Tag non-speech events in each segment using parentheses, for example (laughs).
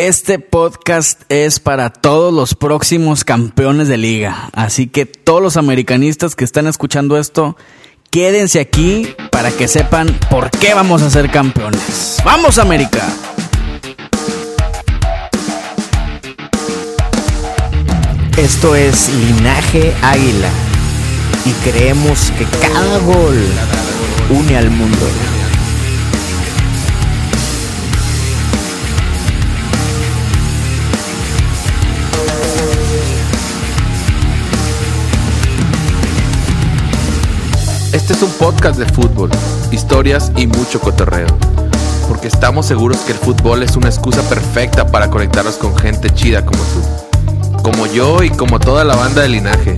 Este podcast es para todos los próximos campeones de liga. Así que todos los americanistas que están escuchando esto, quédense aquí para que sepan por qué vamos a ser campeones. ¡Vamos, América! Esto es Linaje Águila y creemos que cada gol une al mundo. Este es un podcast de fútbol, historias y mucho cotorreo. Porque estamos seguros que el fútbol es una excusa perfecta para conectarnos con gente chida como tú. Como yo y como toda la banda de linaje.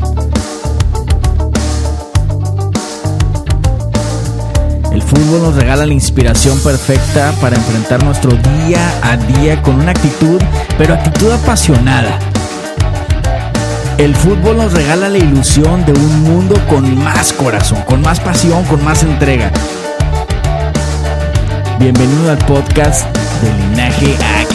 El fútbol nos regala la inspiración perfecta para enfrentar nuestro día a día con una actitud, pero actitud apasionada. El fútbol nos regala la ilusión de un mundo con más corazón, con más pasión, con más entrega. Bienvenido al podcast de Linaje Águila.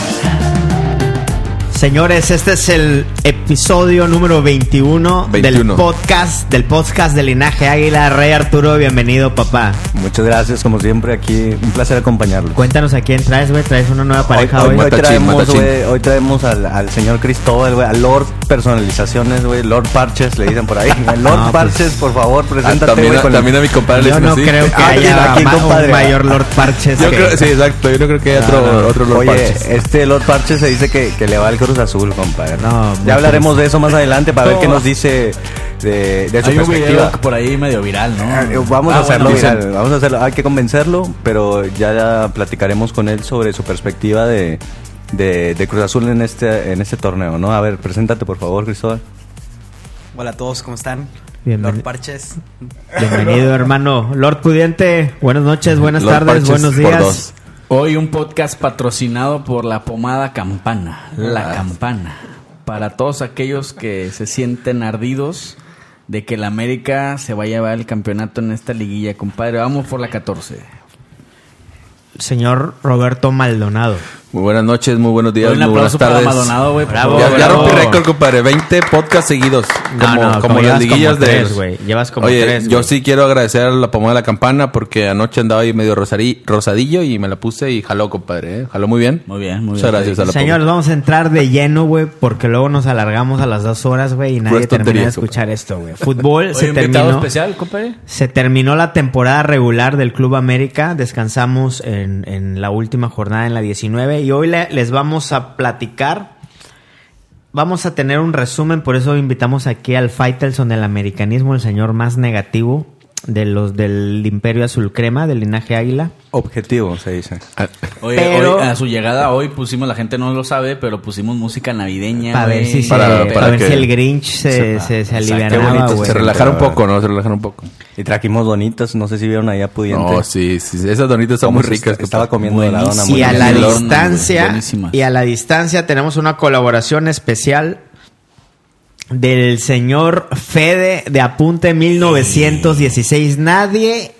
Señores, este es el episodio número 21, del 21. podcast del podcast de Linaje Águila. Rey Arturo, bienvenido, papá. Muchas gracias, como siempre, aquí un placer acompañarlo. Cuéntanos a quién traes, güey. Traes una nueva pareja hoy, hoy. hoy Matachín, traemos, güey, hoy traemos al, al señor Cristóbal, güey, al Lord Personalizaciones, güey, Lord Parches, le dicen por ahí. (laughs) Lord No, pues- Parches, por favor, Ah, preséntate, también, a, el- también a mi compadre le Yo no así. creo que Ah, haya aquí, ma- compadre. un mayor Lord Parches. Yo que- creo, sí, exacto. Yo no creo que haya otro, No, no. otro Lord Oye, Parches. este Lord Parches se dice que, que le va al Cruz Azul, compadre. No, ya hablaremos de eso más adelante para ver qué nos dice de, de su Hay un video perspectiva. por ahí medio viral, ¿no? Ah, eh, Vamos Ah, a hacerlo, bueno, viral, dicen- vamos a hacerlo. Hay que convencerlo, pero ya, platicaremos con él sobre su perspectiva de, de, de Cruz Azul en este, en este torneo, ¿no? A ver, preséntate por favor, Cristóbal. Hola a todos, ¿cómo están? Bienvenido. Lord Parches. Bienvenido, hermano. Lord Pudiente, buenas noches, buenas Lord tardes, Parches buenos por días. Hoy un podcast patrocinado por la pomada Campana, la Ah. Campana. Para todos aquellos que se sienten ardidos de que la América se va a llevar el campeonato en esta liguilla, compadre. Vamos por la 14. Señor Roberto Maldonado. Muy buenas noches, muy buenos días, Un muy buenas aplauso para tardes. Maldonado, güey. por Bravo. Ya, ya bravo. rompí récord, compadre. 20 podcasts seguidos. No, Como, no, como como las liguillas como de. tres, güey. Llevas como Oye, tres, yo sí quiero agradecer a la pomada de la campana porque anoche andaba ahí medio rosari- rosadillo y me la puse y jaló, compadre. ¿eh? Jaló muy bien. Muy bien, muy Muchas bien. gracias a la Señores, pomada. vamos a entrar de lleno, güey, porque luego nos alargamos a las dos horas, güey, y nadie termina de escuchar esto, güey. Fútbol (laughs) Oye, se terminó. especial, compadre. Se terminó la temporada regular del Club América. Descansamos en, en la última jornada, en la 19. Y hoy le- les vamos a platicar. Vamos a tener un resumen, por eso invitamos aquí al Faitelson del americanismo, el señor más negativo de los del Imperio Azul Crema, del linaje Águila. Objetivo, se dice. Ah, Oye, Pero- hoy, a su llegada hoy pusimos, la gente no lo sabe, pero pusimos música navideña. Para ver si, se- Para- para para ver que- si el Grinch se, se, se alivianaba, qué bonito, se relajaron un poco, ¿no? Se relajaron un poco. Y trajimos donitas, no sé si vieron ahí a Pudiente. No, sí, sí. Esas donitas están muy se ricas. está- Estaba comiendo de la dona muy Y a la distancia, y a la distancia tenemos una colaboración especial del señor Fede de Apunte 1916. Nadie,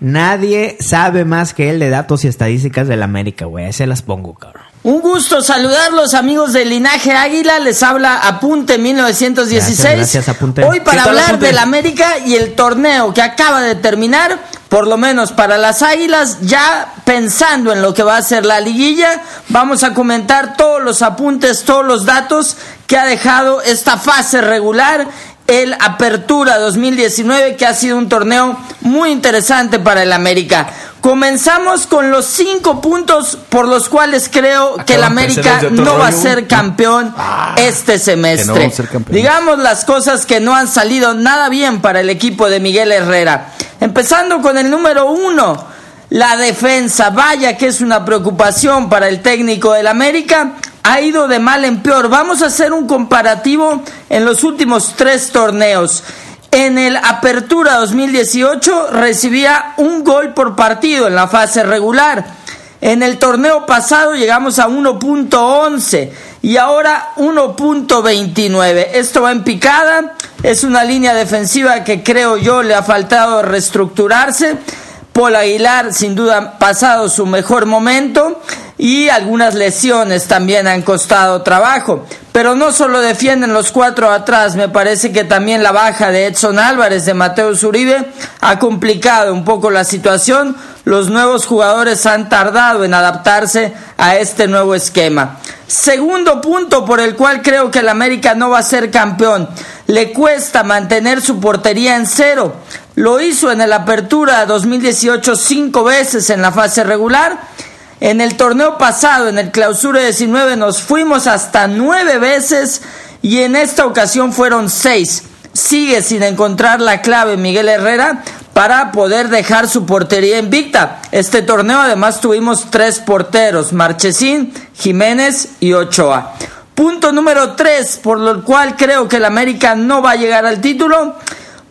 nadie sabe más que él de datos y estadísticas de la América, güey. Ahí se las pongo, cabrón. Un gusto saludarlos amigos del Linaje Águila, les habla Apunte 1916. Gracias, gracias, Apunte. Hoy para ¿Qué tal, hablar del América y el torneo que acaba de terminar, por lo menos para las Águilas, ya pensando en lo que va a ser la liguilla, vamos a comentar todos los apuntes, todos los datos que ha dejado esta fase regular el Apertura 2019, que ha sido un torneo muy interesante para el América. Comenzamos con los cinco puntos por los cuales creo que el América no va a ser campeón este semestre. no ser. Digamos las cosas que no han salido nada bien para el equipo de Miguel Herrera. Empezando con el número uno. La defensa, vaya que es una preocupación para el técnico del América, ha ido de mal en peor. Vamos a hacer un comparativo en los últimos tres torneos. En el Apertura 2018 recibía un gol por partido en la fase regular. En el torneo pasado llegamos a 1.11 y ahora 1.29. Esto va en picada. Es una línea defensiva que creo yo le ha faltado reestructurarse. Paul Aguilar sin duda pasado su mejor momento y algunas lesiones también han costado trabajo. Pero no solo defienden los cuatro atrás, me parece que también la baja de Edson Álvarez, de Mateo Zuribe, ha complicado un poco la situación. Los nuevos jugadores han tardado en adaptarse a este nuevo esquema. Segundo punto por el cual creo que el América no va a ser campeón. Le cuesta mantener su portería en cero. Lo hizo en el Apertura 2018 cinco veces en la fase regular en el torneo pasado, en el clausura 19, nos fuimos hasta nueve veces y en esta ocasión fueron seis. Sigue sin encontrar la clave Miguel Herrera para poder dejar su portería invicta. Este torneo además tuvimos tres porteros, Marchesín, Jiménez y Ochoa. Punto número tres, por lo cual creo que el América no va a llegar al título,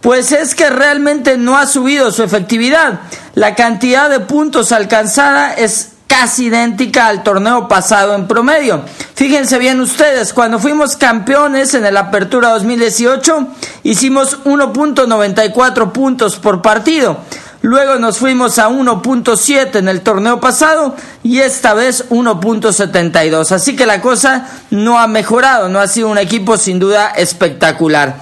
pues es que realmente no ha subido su efectividad. La cantidad de puntos alcanzada es casi idéntica al torneo pasado en promedio. Fíjense bien ustedes, cuando fuimos campeones en el Apertura 2018, hicimos 1.94 puntos por partido. Luego nos fuimos a 1.7 en el torneo pasado y esta vez 1.72. Así que la cosa no ha mejorado, no ha sido un equipo sin duda espectacular.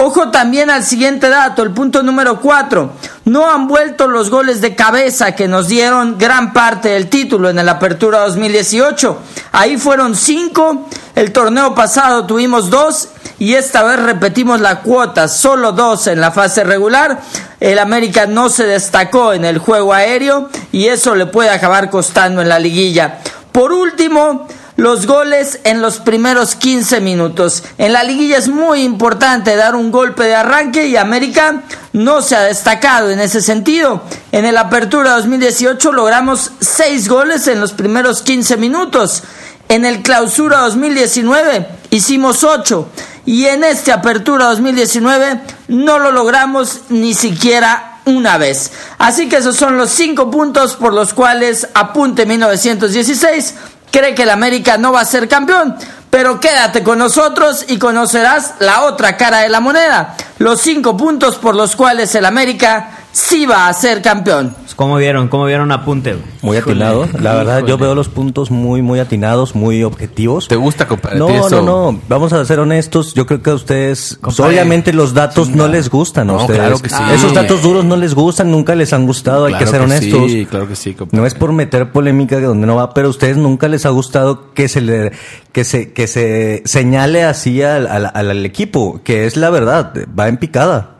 Ojo también al siguiente dato, el punto número 4. No han vuelto los goles de cabeza que nos dieron gran parte del título en el Apertura 2018. Ahí fueron 5, el torneo pasado tuvimos 2 y esta vez repetimos la cuota, solo 2 en la fase regular. El América no se destacó en el juego aéreo y eso le puede acabar costando en la liguilla. Por último, los goles en los primeros 15 minutos. En la liguilla es muy importante dar un golpe de arranque y América no se ha destacado en ese sentido. En el Apertura 2018 logramos 6 goles en los primeros 15 minutos. En el Clausura 2019 hicimos 8 y en este Apertura 2019 no lo logramos ni siquiera una vez. Así que esos son los 5 puntos por los cuales apunte 1916 cree que el América no va a ser campeón. Pero quédate con nosotros y conocerás la otra cara de la moneda. Los cinco puntos por los cuales el América sí va a ser campeón. ¿Cómo vieron? ¿Cómo vieron apunte? Muy atinado. La verdad, yo veo los puntos muy, muy atinados, muy objetivos. ¿Te gusta, compadre? No, no, no. Vamos a ser honestos. Yo creo que a ustedes, obviamente, los datos no les gustan a No, ustedes. claro que sí. Esos datos duros no les gustan, nunca les han gustado. Hay que ser honestos. Sí, claro que sí, compadre. No es por meter polémica de donde no va, pero a ustedes nunca les ha gustado que se le que se que se señale así al, al- al- al equipo, que es la verdad, va en picada.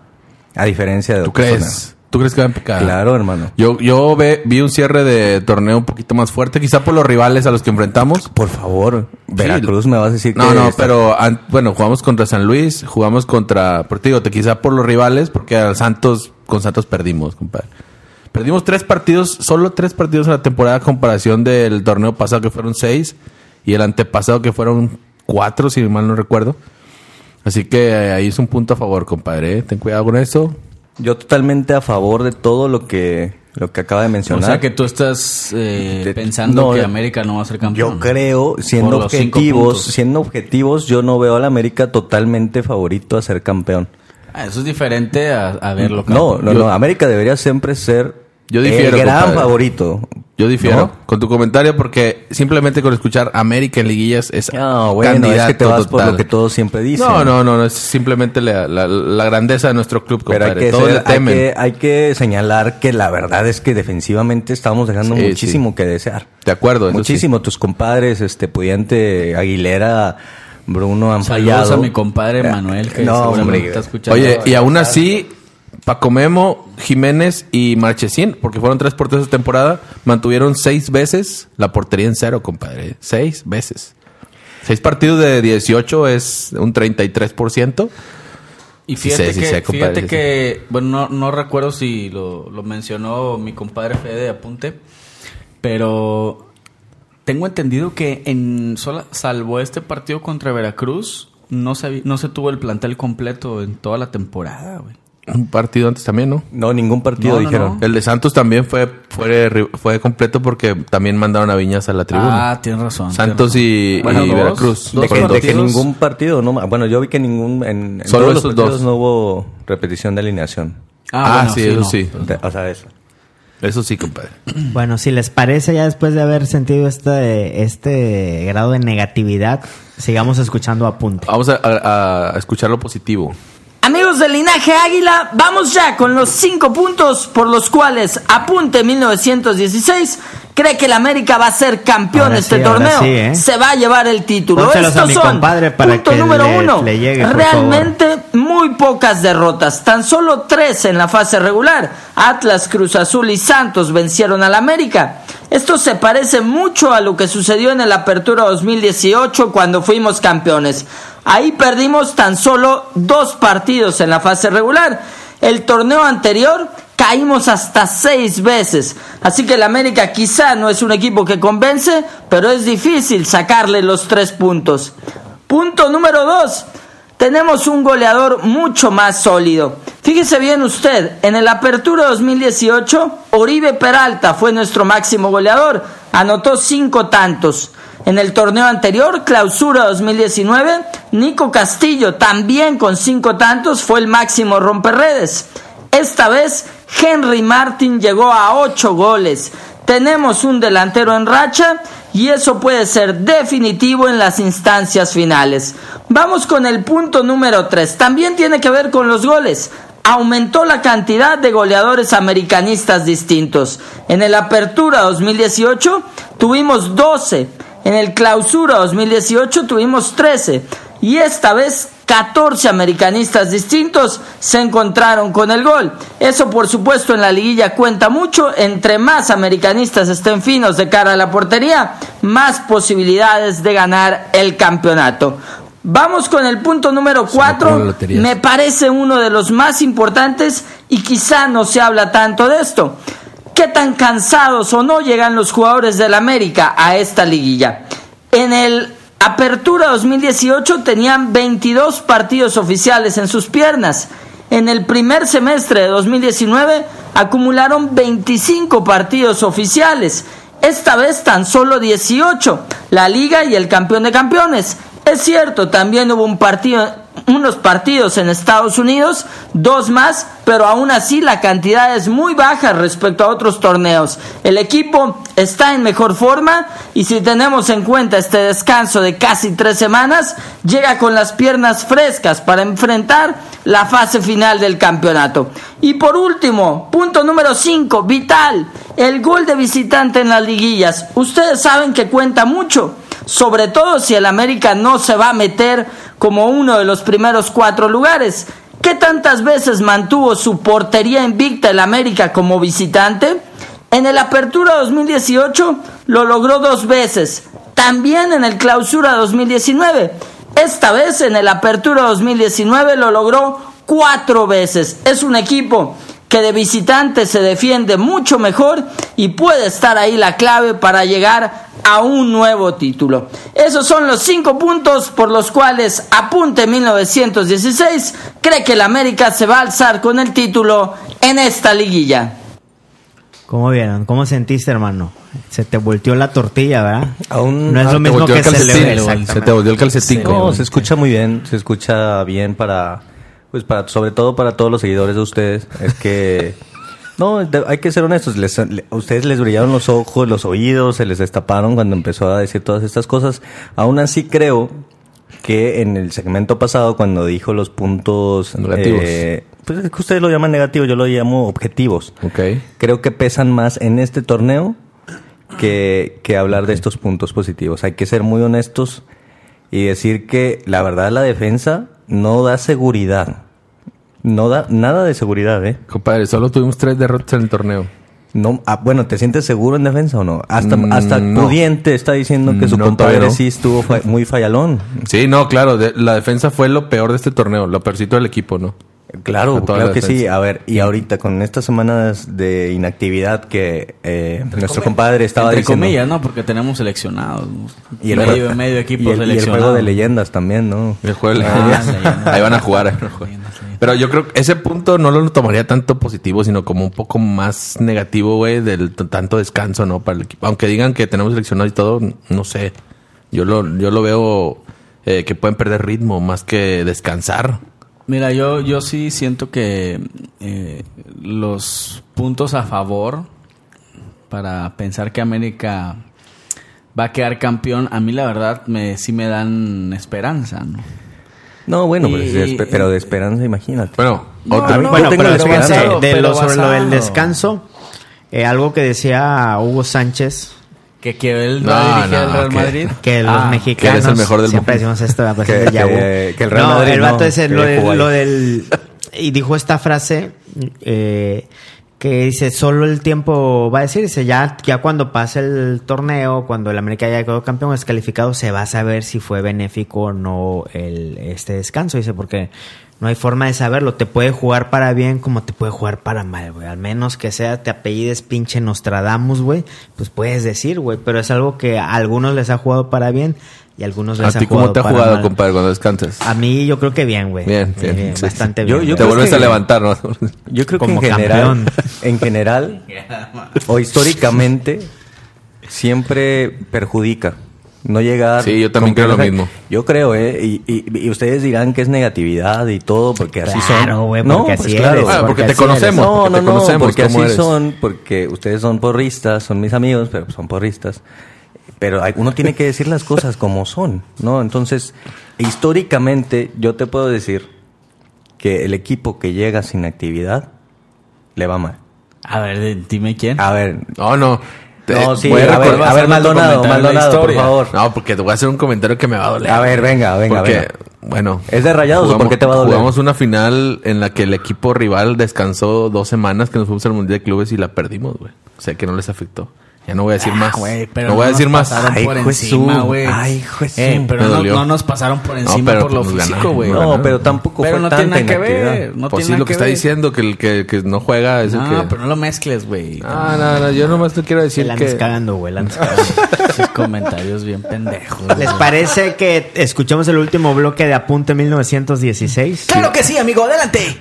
A diferencia de ¿Tú otras crees? zonas. ¿Tú crees que va a empicar? Claro, hermano. Yo, yo ve- vi un cierre de torneo un poquito más fuerte, quizá por los rivales a los que enfrentamos. Por favor, Veracruz me vas a decir No, que no, está- pero bueno, jugamos contra San Luis, jugamos contra, por te digo, te- quizá por los rivales, porque a Santos, con Santos perdimos, compadre. Perdimos tres partidos, solo tres partidos en la temporada a comparación del torneo pasado que fueron seis y el antepasado que fueron cuatro, si mal no recuerdo. Así que eh, ahí es un punto a favor, compadre. ¿eh? Ten cuidado con eso. Yo totalmente a favor de todo lo que lo que acaba de O mencionar. sea que tú estás eh, De- pensando no, que América no va a ser campeón. Yo creo, siendo objetivos, siendo objetivos, yo no veo al América totalmente favorito a ser campeón. Ah, eso es diferente a, a verlo. No, no, Yo- no. América debería siempre ser Yo difiero, el gran compadre. favorito. Yo difiero ¿No? con tu comentario porque simplemente con escuchar América en liguillas es No, bueno, es candidato que te vas por lo que todos siempre dicen. No, no, no, no, es simplemente la, la- la grandeza de nuestro club, Pero hay compadre. que, Todos ser- le hay, temen. que, hay que señalar que la verdad es que defensivamente estamos dejando Sí, muchísimo que desear. De acuerdo, eso Muchísimo. Tus compadres, este Pudiente, Aguilera, Bruno han Saludos fallado. a mi compadre Manuel, que no, seguramente hombre. está sí. escuchando. Oye, y aún así, Paco Memo, Jiménez y Marchesín, porque fueron tres porteros de temporada, mantuvieron seis veces la portería en cero, compadre. Seis veces. Seis partidos de 18 es un 33%. Y fíjate, que, fíjate que, bueno, no, no recuerdo si lo, lo mencionó mi compadre Fede de Apunte, pero tengo entendido que en sola, salvo este partido contra Veracruz, no se, no se tuvo el plantel completo en toda la temporada, güey. Un partido antes también, ¿no? No, ningún partido dijeron. El de Santos también fue, fue, fue completo porque también mandaron a Viñas a la tribuna. Ah, tienes razón. Santos Y, Veracruz. de, que, ningún partido, no, bueno, yo vi que ningún, en, Solo todos los dos. no hubo repetición de alineación. Ah, ah sí, eso sí. o sea, eso. Eso sí, compadre. (clears throat) Bueno, si les parece, ya después de haber sentido este, este grado de negatividad, sigamos escuchando apunte. Vamos a, a escuchar lo positivo. Amigos del linaje Águila, vamos ya con los cinco puntos por los cuales Apunte 1916 cree que el América va a ser campeón de este torneo. ¿eh? Se va a llevar el título. Estos son punto número uno. Realmente muy pocas derrotas, tan solo tres en la fase regular. Atlas, Cruz Azul y Santos vencieron al América. Esto se parece mucho a lo que sucedió en el Apertura 2018 cuando fuimos campeones. Ahí perdimos tan solo dos partidos en la fase regular. El torneo anterior caímos hasta seis veces. Así que el América quizá no es un equipo que convence, pero es difícil sacarle los tres puntos. Punto número dos. Tenemos un goleador mucho más sólido. Fíjese bien usted, en el Apertura 2018, Oribe Peralta fue nuestro máximo goleador. Anotó cinco tantos. En el torneo anterior, clausura 2019, Nico Castillo, también con cinco tantos, fue el máximo romperredes. Esta vez, Henry Martin llegó a ocho goles. Tenemos un delantero en racha y eso puede ser definitivo en las instancias finales. Vamos con el punto número 3. También tiene que ver con los goles aumentó la cantidad de goleadores americanistas distintos. En el Apertura 2018 tuvimos 12, en el Clausura 2018 tuvimos 13 y esta vez 14 americanistas distintos se encontraron con el gol. Eso por supuesto en la liguilla cuenta mucho. Entre más americanistas estén finos de cara a la portería, más posibilidades de ganar el campeonato. Vamos con el punto número 4. Me parece uno de los más importantes y quizá no se habla tanto de esto. ¿Qué tan cansados o no llegan los jugadores del América a esta liguilla? En el Apertura 2018 tenían 22 partidos oficiales en sus piernas. En el primer semestre de 2019 acumularon 25 partidos oficiales. Esta vez tan solo 18. La liga y el campeón de campeones. Es cierto, también hubo un partido unos partidos en Estados Unidos, dos más, pero aún así la cantidad es muy baja respecto a otros torneos. El equipo está en mejor forma y si tenemos en cuenta este descanso de casi tres semanas, llega con las piernas frescas para enfrentar la fase final del campeonato. Y por último, punto número 5, vital, el gol de visitante en las liguillas. Ustedes saben que cuenta mucho sobre todo si el América no se va a meter como uno de los primeros cuatro lugares. ¿Qué tantas veces mantuvo su portería invicta el América como visitante? En el Apertura 2018 lo logró dos veces, también en el Clausura 2019. Esta vez en el Apertura 2019 lo logró cuatro veces. Es un equipo que de visitante se defiende mucho mejor y puede estar ahí la clave para llegar a un nuevo título. Esos son los cinco puntos por los cuales Apunte 1916 cree que el América se va a alzar con el título en esta liguilla. ¿Cómo vieron? ¿Cómo sentiste, hermano? Se te volteó la tortilla, ¿verdad? Aún no es lo mismo que se, se te volteó el calcetín. No, se escucha muy bien, se escucha bien para pues para, sobre todo para todos los seguidores de ustedes, es que (laughs) no, hay que ser honestos. Les, a ustedes les brillaron los ojos, los oídos, se les destaparon cuando empezó a decir todas estas cosas. Aún así creo que en el segmento pasado, cuando dijo los puntos negativos, eh, pues es que ustedes lo llaman negativos, yo lo llamo objetivos. Okay. Creo que pesan más en este torneo que, que hablar de estos puntos positivos. Hay que ser muy honestos y decir que la verdad la defensa no da seguridad. No da nada de seguridad, ¿eh? Compadre, solo tuvimos tres derrotas en el torneo. No, ah, bueno, ¿te sientes seguro en defensa o no? Hasta, Mm, hasta no. Pudiente está diciendo que su No, compadre no. sí estuvo fa- muy fallón. Sí, no, claro, de- la defensa fue lo peor de este torneo, lo peorcito del equipo, ¿no? Claro, claro la que sí. A ver, y ahorita con estas semanas de inactividad que eh, nuestro compadre estaba Entre diciendo. comillas, ¿no? Porque tenemos seleccionados. Y el, medio, medio equipo y el- y el seleccionado. juego de leyendas también, ¿no? El juego de Ah, leyendas. Ahí van a jugar. Pero yo creo que ese punto no lo tomaría tanto positivo, sino como un poco más negativo, güey, del tanto descanso, ¿no? Para el equipo. Aunque digan que tenemos seleccionados y todo, no sé. Yo lo, yo lo veo eh, que pueden perder ritmo más que descansar. Mira, yo, yo sí siento que eh, los puntos a favor para pensar que América va a quedar campeón, a mí la verdad me, sí me dan esperanza, ¿no? No, bueno, Y- pues, de pero de esperanza, imagínate. Bueno, No, otra- no, bueno, yo tengo pero esperanza. de Pero lo, sobre lo del descanso, eh, algo que decía Hugo Sánchez, Que, él No, no, al Real que- Madrid. que los Ah, mexicanos que el mejor del siempre decimos esto a Que- de que- Yahoo. que el Real no, Madrid el vato no, ese, que lo, ahí. lo del y dijo esta frase eh, que dice solo el tiempo va a decir dice ya ya cuando pase el torneo cuando el América haya quedado campeón descalificado se va a saber si fue benéfico o no el este descanso dice porque no hay forma de saberlo. Te puede jugar para bien como te puede jugar para mal, güey. Al menos que sea te apellides pinche Nostradamus, güey. Pues puedes decir, güey. Pero es algo que a algunos les ha jugado para bien y a algunos les ¿A ha ti jugado cómo te ha jugado, mal. compadre, cuando descansas? A mí yo creo que bien, güey. Bien, bien, sí, bastante bien. Yo-. Te creo vuelves que- a levantar, ¿no? Yo creo Como que en general, campeón. en general (laughs) o históricamente siempre perjudica no llegar. Sí, yo también creo lo mismo. Yo creo, ¿eh? Y, y- y ustedes dirán que es negatividad y todo porque así son. Claro, güey, no, porque pues así claro. eres, Ah, porque te así conocemos. No, porque no, te no, conocemos, porque ¿cómo así eres? son, porque ustedes son porristas, son mis amigos, pero son porristas. Pero uno tiene que decir las cosas como son, ¿no? Entonces, históricamente, yo te puedo decir que el equipo que llega sin actividad le va mal. A ver, dime quién. A ver, No, no. No, sí, voy a ver, a Maldonado, Maldonado, por favor. No, porque te voy a hacer un comentario que me va a doler. A ver, venga, venga, Porque, venga. bueno. ¿Es de Rayados o por qué te va a doler? Jugamos una final en la que el equipo rival descansó dos semanas que nos fuimos al Mundial de Clubes y la perdimos, güey. O sea, que no les afectó. Ya no voy a decir más. Ah, güey, pero no voy a decir más. pasaron Ay, por Jesús. encima, güey. Ay, Jesús. Eh, pero no, no nos pasaron por encima pero por lo nos físico, güey. No, pero tampoco Pero fue no tanta tiene nada que ver. No pues tiene sí, lo que, está ver. diciendo, que el que, que no juega es el No, que... pero no lo mezcles, güey. Ah, no, no, yo nomás te quiero decir La andas que... cagando, güey. la andas (laughs) cagando. Esos comentarios bien pendejos. ¿Les güey. parece que escuchemos el último bloque de Apunte 1916? Claro que sí, amigo, adelante.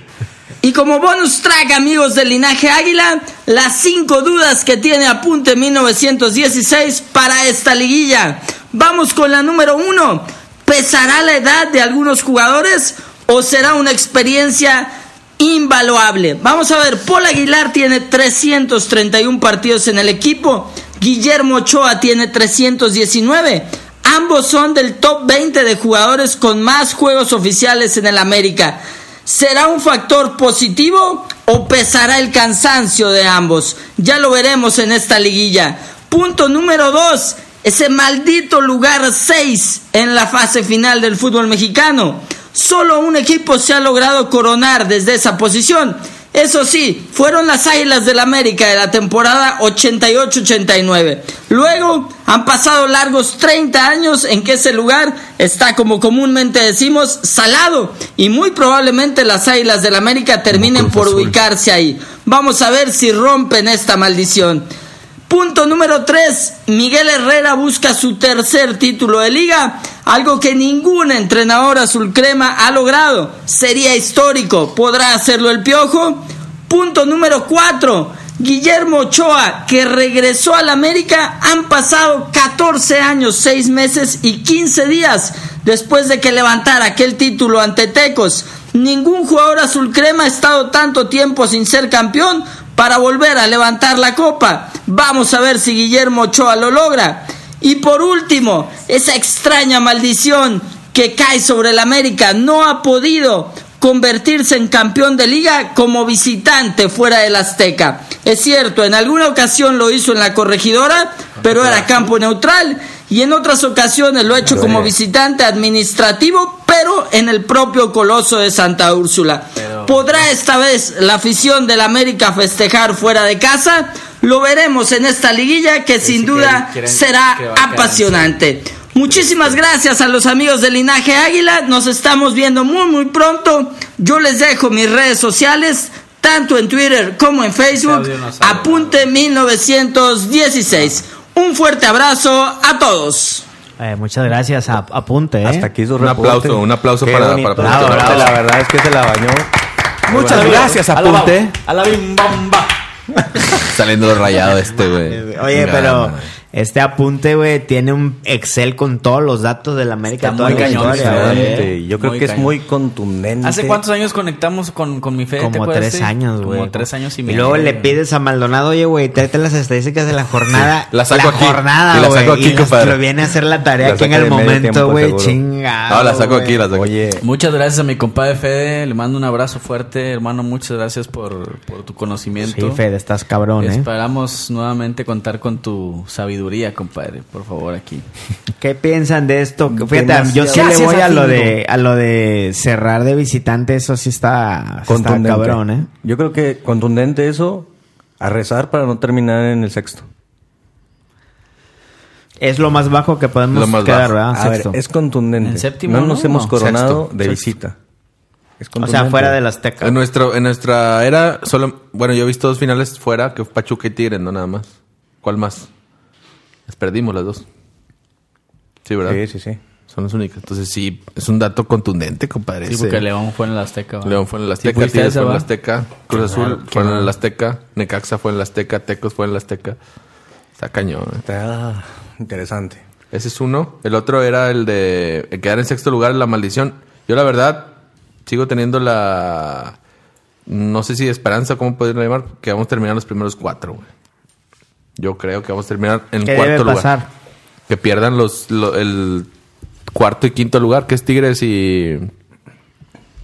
Y como bonus track, amigos del linaje Águila, las cinco dudas que tiene Apunte 1916 para esta liguilla. Vamos con la número uno. ¿Pesará la edad de algunos jugadores o será una experiencia invaluable? Vamos a ver, Paul Aguilar tiene 331 partidos en el equipo, Guillermo Ochoa tiene 319. Ambos son del top 20 de jugadores con más juegos oficiales en el América. ¿Será un factor positivo o pesará el cansancio de ambos? Ya lo veremos en esta liguilla. Punto número 2. Ese maldito lugar 6 en la fase final del fútbol mexicano. Solo un equipo se ha logrado coronar desde esa posición. Eso sí, fueron las Águilas del América de la temporada 88-89. Luego han pasado largos 30 años en que ese lugar está, como comúnmente decimos, salado. Y muy probablemente las Águilas del América terminen por ubicarse ahí. Vamos a ver si rompen esta maldición. Punto número 3. Miguel Herrera busca su tercer título de liga, algo que ningún entrenador azul crema ha logrado. Sería histórico. ¿Podrá hacerlo el Piojo? Punto número 4. Guillermo Ochoa, que regresó al América, han pasado 14 años, 6 meses y 15 días después de que levantara aquel título ante Tecos. Ningún jugador azul crema ha estado tanto tiempo sin ser campeón para volver a levantar la copa. Vamos a ver si Guillermo Ochoa lo logra. Y por último, esa extraña maldición que cae sobre el América no ha podido convertirse en campeón de liga como visitante fuera del Azteca. Es cierto, en alguna ocasión lo hizo en la corregidora, pero era campo neutral y en otras ocasiones lo ha hecho como visitante administrativo, pero en el propio Coloso de Santa Úrsula. ¿Podrá esta vez la afición del América festejar fuera de casa? lo veremos en esta liguilla que sin duda será apasionante. Muchísimas gracias a los amigos de Linaje Águila. Nos estamos viendo muy muy pronto. Yo les dejo mis redes sociales, tanto en Twitter como en Facebook. Apunte 1916. Un fuerte abrazo a todos. Eh, muchas gracias, a- apunte, ¿eh? Hasta aquí su Un reporte. aplauso, un aplauso Qué para- bonito. para- Bravo, para- bravo. La verdad es que se la bañó. Muchas gracias, apunte. A la bim bamba. Saliendo rayado este, güey. Oye, pero man. Este apunte, güey, tiene un Excel con todos los datos de la América. Está muy cañón. Excelente. Yo creo Muy que es muy contundente. ¿Hace cuántos años conectamos con, con mi fe? ¿Te Como tres años, güey. Como tres años y Y medio. luego le pides a Maldonado, oye, güey, tráete las estadísticas de la jornada. La saco aquí. jornada, Y la saco aquí, y compadre. lo viene a hacer la tarea La aquí en el momento, güey. Chingado. No, la saco güey. aquí, la saco. Oye, Muchas gracias a mi compadre Fede. Le mando un abrazo fuerte, hermano. Muchas gracias por, por tu conocimiento. Sí, Fede, estás cabrón, ¿eh? Esperamos nuevamente contar con tu sabiduría, compadre. Por favor, aquí. (laughs) ¿Qué piensan de esto? Fíjate, yo sí le voy a lo de a lo de cerrar de visitante, eso sí está, está contundente. cabrón, ¿eh? Yo creo que contundente eso, a rezar para no terminar en el sexto. Es lo más bajo que podemos Lo más quedar, bajo. ¿verdad? A ver, es contundente. ¿En séptimo, no nos no? hemos coronado Sexto, de sexto. visita. Es o sea, fuera del Azteca. En, nuestro, en nuestra era, solo. Bueno, yo he visto dos finales fuera, que fue Pachuca y Tigres, no nada más. ¿Cuál más? Las perdimos las dos. Sí, ¿verdad? Sí, sí, sí. Son las únicas. Entonces, sí, es un dato contundente, compadre. Sí, porque León fue en el Azteca. ¿va? León fue en el Sí, Azteca, fuiste Tigres fue en el ¿va? Azteca, Cruz Azul fue en el raro. Azteca, Necaxa fue en el Azteca, Tecos fue en el Azteca. Está cañón. ¿eh? Está interesante. Ese es uno. El otro era el de quedar en sexto lugar, la maldición. Yo la verdad sigo teniendo la... No sé si esperanza, ¿cómo poderlo llamar? Que vamos a terminar los primeros cuatro, güey. Yo creo que vamos a terminar en ¿Qué cuarto debe lugar. pasar? Que pierdan los, lo- el cuarto y quinto lugar, que es Tigres y...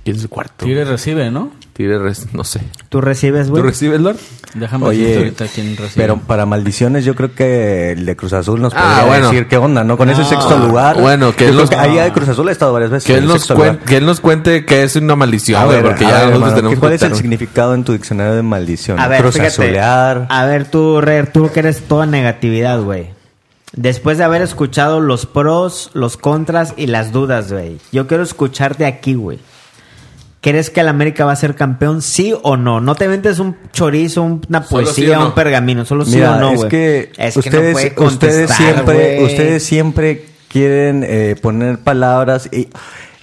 ¿Quién es el cuarto? Tigres recibe, ¿no? Tigres, res- no sé. ¿Tú recibes, ¿Tú güey? recibes, Lord? Déjame Oye, decirte ahorita quién recibe. Pero para maldiciones yo creo que el de Cruz Azul nos Ah, podría bueno. decir qué onda, ¿no? Con ese No. sexto lugar. Bueno, que él nos- ahí de Cruz Azul ha estado varias veces. Que él, nos cuen- que él nos cuente que es una maldición, güey, porque a ya ver, nosotros hermano, tenemos ¿qué- ¿cuál es el significado en tu diccionario de maldición? A ver, Cruz fíjate. A ver, tú, Rer, tú que eres toda negatividad, güey. Después de haber escuchado los pros, los contras y las dudas, güey. Yo quiero escucharte aquí, güey. ¿Crees que el América va a ser campeón? ¿Sí o no? No te ventes un chorizo, una poesía, sí o no. un pergamino. Solo sí o no, es güey. que Es que no ustedes, puede ustedes contestar, siempre, ustedes siempre quieren eh, poner palabras y,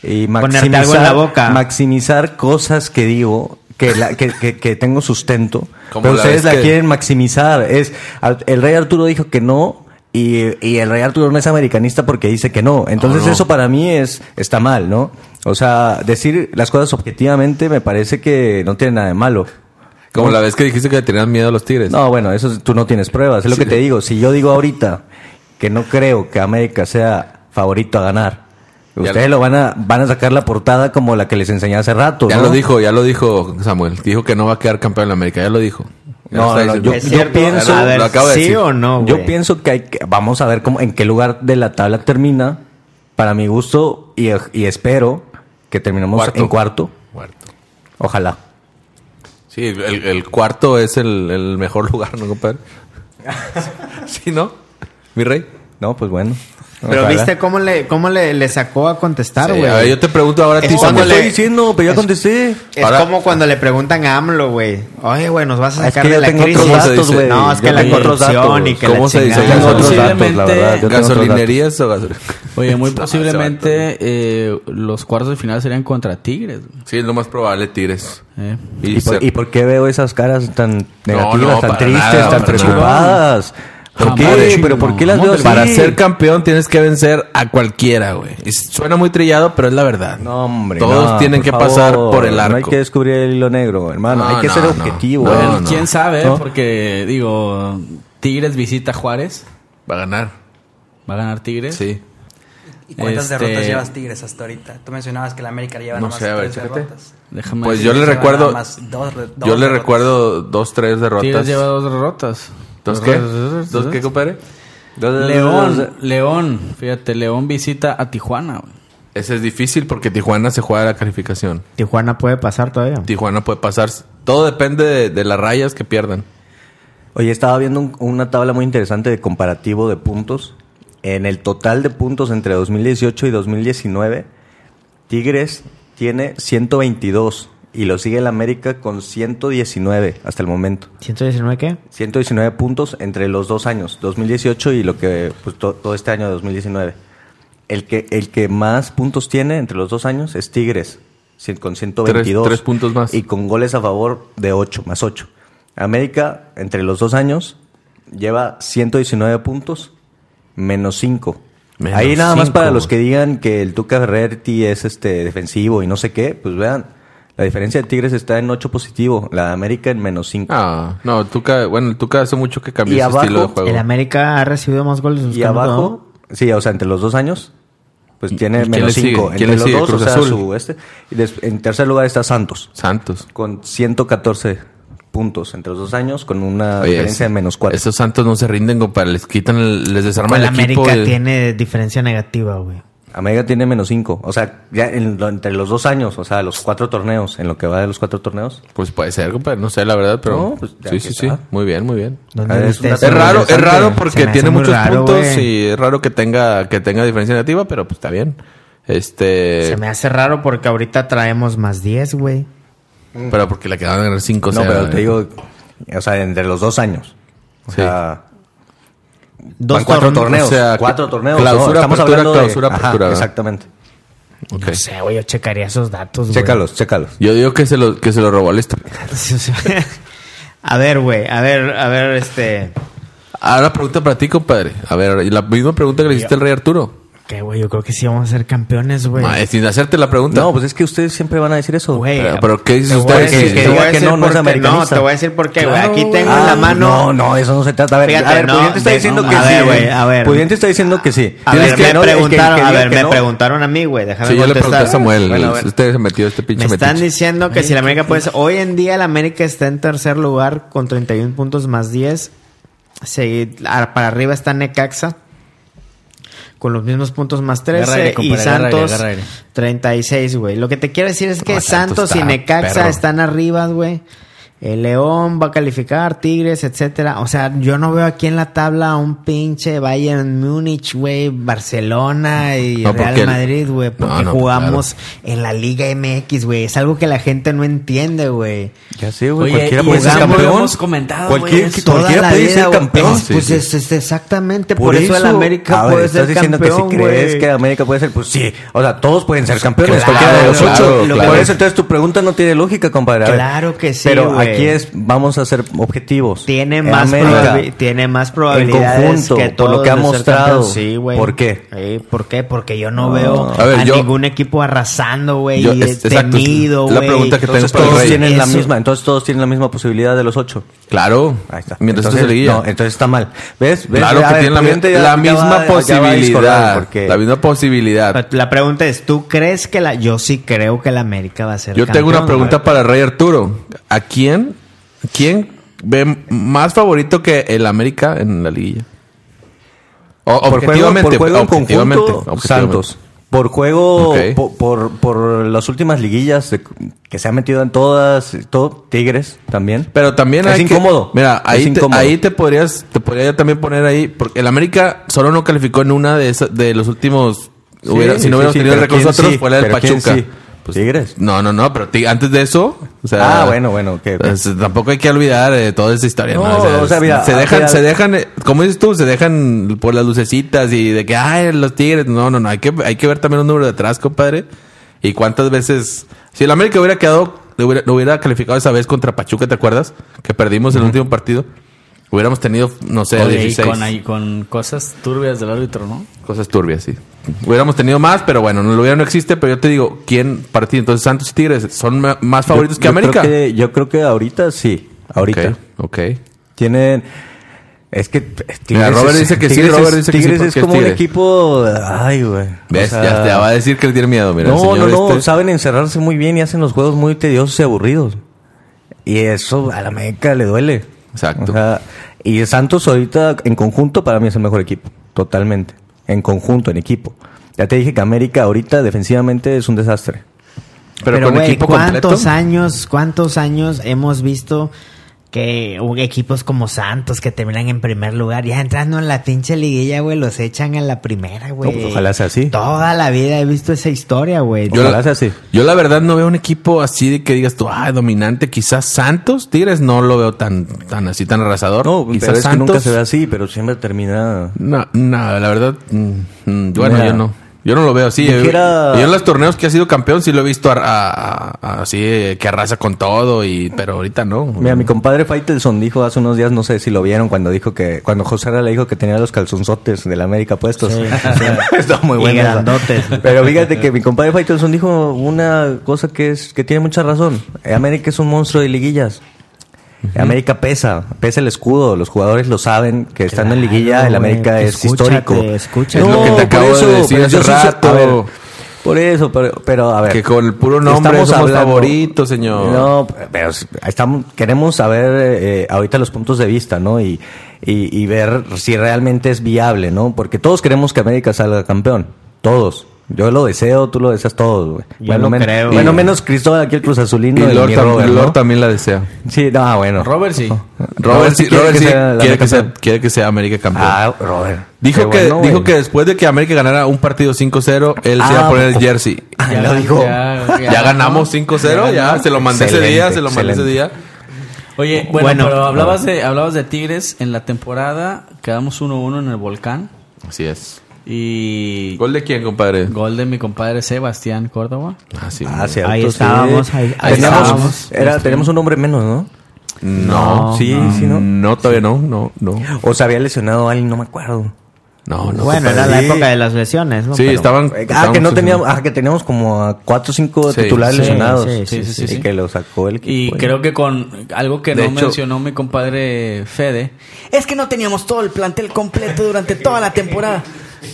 y Ponerte algo en la boca. maximizar cosas que digo que, la- que, que- que tengo sustento, (laughs) Como pero la ustedes la que- quieren maximizar. Es al- el rey Arturo dijo que no. Y, y el rey Arturo no es americanista porque dice que no. Entonces No, no. eso para mí es está mal, ¿no? O sea, decir las cosas objetivamente me parece que no tiene nada de malo. Como la vez que dijiste que le tenían miedo a los Tigres. No, bueno, eso es- tú no tienes pruebas. Es lo que te digo. Si yo digo ahorita que no creo que América sea favorito a ganar, Ya ustedes lo- lo van a van a sacar la portada como la que les enseñé hace rato. Ya ¿no? lo dijo, ya lo dijo Samuel. Dijo que no va a quedar campeón en la América, ya lo dijo. Ya No, yo- pienso- a ver, lo acabo de ¿sí decir. o no, Yo güey? pienso que hay que, vamos a ver cómo, en qué lugar de la tabla termina. Para mi gusto y, y espero que terminemos Cuarto. en cuarto. Cuarto. Ojalá. Sí, el, el cuarto es el, el mejor (laughs) lugar, ¿no, compadre? (laughs) sí, ¿no? Mi rey. No, pues bueno. Pero Ojalá. viste cómo le, cómo le, le sacó a contestar, güey. yo te pregunto ahora a ti, Es cuando Samuel. estoy le- diciendo, pero ya contesté. Es Ahora- como cuando le preguntan a AMLO, güey. Oye, güey, nos vas a Es sacar que de yo la tengo crisis. datos. No, es que Yo la corrupción datos. y que ¿Cómo la se dice? Yo tengo chingada. otros datos, la Posiblemente- verdad. Yo. ¿Gasolinerías o gasolinerías? Oye, muy (laughs) No, posiblemente eh, los cuartos de final serían contra Tigres. güey. Sí, es lo más probable, Tigres. Eh. Y, ¿Y por, ser- y por qué veo esas caras tan negativas, no, tan tristes, nada, tan preocupadas? ¿Por qué? ¿Pero por qué las ¿cómo veo así? Para ser campeón tienes que vencer a cualquiera, güey. Y Suena muy trillado, pero es la verdad. No, hombre. Todos no, tienen por que pasar por el arco. No hay que descubrir el hilo negro, hermano. No, hay que no, ser objetivo. No. Bueno, no. quién sabe, ¿No? porque digo, Tigres visita Juárez. Va a ganar. Va a ganar Tigres. Sí. ¿Y cuántas Este- derrotas llevas Tigres hasta ahorita? Tú mencionabas que la América lleva No nomás sé, a ver, tres chécate. derrotas. Déjame Pues decir, yo le recuerdo- dos dos Yo le derrotas. recuerdo dos, tres derrotas. Tigres lleva dos derrotas. ¿Dos qué? ¿Dos qué, compadre? León, León, fíjate, León visita a Tijuana. güey. Ese es difícil porque Tijuana se juega la calificación. Tijuana puede pasar todavía. Tijuana puede pasar. Todo depende de, de las rayas que pierdan. Oye, estaba viendo un- una tabla muy interesante de comparativo de puntos. En el total de puntos entre 2018 y 2019, Tigres tiene 122 y lo sigue el América con 119 hasta el momento. ¿119 qué? 119 puntos entre los dos años, 2018 y lo que pues, to- todo este año de 2019. El que, el que más puntos tiene entre los dos años es Tigres, con 122. Tres- tres puntos más. Y con goles a favor de 8, más 8. América, entre los dos años, lleva 119 puntos, menos 5. Menos Ahí nada más cinco, para los que digan que el Tuca Ferretti es este defensivo y no sé qué, pues vean, la diferencia de Tigres está en 8 positivo, la de América en menos 5. Ah, no, el Tuca, bueno, el Tuca hace mucho que cambió Y su abajo, estilo de juego. El América ha recibido más goles. Y abajo, sí, o sea, entre los dos años, pues tiene menos le sigue? 5. ¿Quién Entre los sigue? dos, Cruz o sea, Azul. su este. Y en tercer lugar está Santos, Santos. con 114 puntos entre los dos años, con una Oye, diferencia de menos 4. Esos Santos no se rinden, compadre. Les quitan, el- les desarman El el equipo. América tiene diferencia negativa, güey. América tiene menos 5. O sea, ya en lo- entre los dos años, o sea, los cuatro torneos, en lo que va de los cuatro torneos. Pues puede ser, compadre. No sé, la verdad, pero... No, pues, sí, sí, sí. Muy bien, muy bien. ¿Dónde Ah, es raro, es raro porque tiene muchos raro, puntos y es raro que tenga, que tenga diferencia negativa, pero pues está bien. Este... Se me hace raro porque ahorita traemos más 10, güey. Pero porque le quedaban a ganar 5 no, pero te digo, o sea, entre los dos años. O Sí. sea, Dos van cuatro torneos. torneos. o sea, cuatro torneos. clausura, no, estamos apertura, hablando de- clausura, Ajá, apertura, ¿verdad? Exactamente. Ok. No sé, güey, yo checaría esos datos, güey. Chécalos, chécalos. Yo digo que se lo, que se lo robó al sí. (laughs) a ver, güey, a ver, a ver, este... Ahora pregunta para ti, compadre. A ver, la misma pregunta que le hiciste al Rey Arturo. ¿Qué, güey? Yo creo que sí vamos a ser campeones, güey. Sin hacerte la pregunta. No, pues es que ustedes siempre van a decir eso. Güey, Pero- pero ¿qué dice te voy a usted? decir- Que a diga que no, no es americanista. No, te voy a decir por qué, güey. Claro, Aquí tengo Ah, en la mano... No, no, eso no se trata. A ver, Fíjate, a ver, no, Pudiente está diciendo no, que a sí. ver, güey, a ver. Pudiente está diciendo que sí. A Tienes ver, que- me no, el que- que preguntaron, a ver, que me no. preguntaron a mí, güey. Déjame Sí, yo le pregunté a Samuel. Bueno, a. Usted se metió este pinche Me están diciendo que si la América puede ser... Hoy en día la América está en tercer lugar con 31 puntos más 10. Segui- a- para arriba está Necaxa con los mismos puntos más 13 Agarra aire, y compadre, agarra aire, Santos agarra aire. 36, güey. Lo que te quiero decir es que No, Santos Santos y Necaxa perro. están arriba, güey. El León va a calificar, Tigres, etcétera. O sea, yo no veo aquí en la tabla a un pinche Bayern Múnich, güey, Barcelona y No, Real el- Madrid, güey, No, porque no, jugamos en la Liga MX, güey. Es algo que la gente no entiende, güey. Ya sé, güey. Cualquiera puede eso ser campeón. hemos comentado, Cualquier- Toda Cualquiera la puede vida, ser campeón. Es- pues Sí, sí. es, es exactamente por, eso, el América a ver, puede estás ser diciendo campeón, que si crees güey. que América puede ser, pues sí. O sea, todos pueden ser campeones, claro, cualquiera de los claro, ocho. claro. Por eso entonces tu pregunta no tiene lógica, compadre. Claro que sí, Pero. Aquí es, vamos a ser objetivos. Tiene En más, probabi- tiene más probabilidades conjunto, que por lo que ha mostrado. Sí, güey. ¿Por qué? Sí, ¿Por qué? Porque yo no veo A ver, a yo- ningún equipo arrasando, güey, Yo- y es- exacto, temido, es la güey. pregunta que Entonces todos tienen la misma, entonces todos tienen la misma posibilidad de los ocho. Claro. Ahí está. Mientras entonces, se leía. No, entonces está mal. ¿Ves? ¿Ves? Claro que tienen la, ya- la misma posibilidad. La misma posibilidad. La pregunta es, ¿tú crees que la... Yo sí creo que la América va a ser Yo tengo una pregunta güey. para Rey Arturo. ¿A quién, quién ve más favorito que el América en la liguilla? O- por juego, objetivamente, por juego en objetivamente, conjunto, objetivamente. Santos. Por juego, por, por, las últimas liguillas de- que se ha metido en todas, todo, Tigres también. Pero también Es hay que- incómodo. mira, Es ahí te, incómodo. ahí te podrías, te podría también poner ahí, porque el América solo no calificó en una de esas, de los últimos. Sí, hubiera- si sí, no hubiéramos sí, tenido el pero récord ¿quién nosotros, sí? fue la del ¿Pero quién Pachuca. Sí? Tigres. No, no, no, pero antes de eso, o sea, Ah, bueno, bueno, ok, ok. pues, tampoco hay que olvidar eh, toda esa historia, ¿no? No, o sea, mira, se ah, dejan, se dejan, eh, como dices tú, se dejan por las lucecitas y de que, ay, los tigres, no, no, no, hay que, hay que ver también un número detrás, compadre. Y cuántas veces, si el América hubiera quedado, lo hubiera, hubiera calificado esa vez contra Pachuca, ¿te acuerdas? Que perdimos el último partido. Hubiéramos tenido, no sé, Oye, y 16. con, ahí, con cosas turbias del árbitro, ¿no? Cosas turbias, sí. Hubiéramos tenido más, pero bueno, no lo no existe, pero yo te digo, ¿quién partido? Entonces Santos y Tigres son más favoritos Yo- que yo América. Creo que, yo creo que ahorita sí. Ahorita. Ok, ok. Tienen. Es que Tigres Mira, Robert es- dice que sí, Robert dice que sí, es como un equipo. Ay, güey. O ¿Ves? sea, ya, va a decir que le tiene miedo, mira. el No, no, no. este- Saben encerrarse muy bien y hacen los juegos muy tediosos y aburridos. Y eso a la América le duele. Exacto. O sea, y Santos ahorita en conjunto para mí es el mejor equipo. Totalmente. En conjunto, en equipo. Ya te dije que América ahorita defensivamente es un desastre. Pero, Pero, con equipo ¿cuántos completo. años, cuántos años hemos visto que equipos como Santos que terminan en primer lugar, ya entrando en la pinche liguilla, güey, los echan en la primera, güey. No, pues ojalá sea así. Toda la vida he visto esa historia, güey. Yo Ojalá la, sea así. yo la verdad no veo un equipo así de que digas tú, ah, dominante. Quizás Santos, Tigres no lo veo tan, tan así, tan arrasador. No, Quizás pero es que nunca se ve así, pero siempre termina... No, no, la verdad, mm, mm, bueno, Mira. yo no. Yo no lo veo así. Dijera- Yo en los torneos que ha sido campeón sí lo he visto a- a- a- así que arrasa con todo, y pero ahorita no. Mira, mi compadre Faitelson dijo hace unos días, no sé si lo vieron, cuando dijo que, cuando José Ara le dijo que tenía los calzonzotes de la América puestos. (laughs) Está muy Y bueno. grandotes. Pero fíjate que mi compadre Faitelson dijo una cosa que es, que tiene mucha razón. América es un monstruo de liguillas. América pesa, pesa el escudo, los jugadores lo saben, que estando en liguilla el América es escúchate, histórico. escúchate. Es lo que te acabo de decir hace rato. ver, por eso, pero, pero a ver. Que con el puro nombre Estamos somos hablando- favoritos, señor. No, pero estamos, queremos saber eh, ahorita los puntos de vista, ¿no? Y, y, y ver si realmente es viable, ¿no? Porque todos queremos que América salga campeón. Todos. Yo lo deseo, tú lo deseas todos, güey. Yo bueno, lo men- creo, bueno, menos Cristóbal aquí el Cruz Azulino y y, Lord, mi tam- Robert, Lord ¿no? también la desea. Sí, no, bueno. Robert sí. Robert, sí, Robert sí quiere, que sea, quiere que sea América campeón. Ah, Robert. Dijo, que, bueno, dijo güey. que después de que América ganara un partido 5-0, él se iba Ah, a poner el jersey. (laughs) Ah, lo dijo. Ya, ganamos 5-0, ya, se lo mandé ese día, se lo mandé ese día. Oye, bueno, Bueno, pero hablabas de, hablabas de Tigres en la temporada, quedamos 1-1 en el volcán Así es. Y ¿Gol de quién, compadre? gol de mi compadre Sebastián Córdoba. Ah, sí. Ah, cierto, Ahí sí. estábamos, ahí- ahí Teníamos- estábamos. Era, tenemos un hombre menos, ¿no? No. Sí, sí, ¿no? No, todavía no, no, no. O se había lesionado a alguien, no me acuerdo. No, no. bueno, era la época de las lesiones, ¿no? Sí, Pero- estaban. Ah, que no teníamos, ah, que teníamos como a cuatro o cinco Sí, titulares sí, lesionados. sí, sí, sí, sí, Y sí. que lo sacó el equipo. Y creo que con algo que De no hecho- mencionó mi compadre Fede, es que no teníamos todo el plantel completo durante toda la temporada.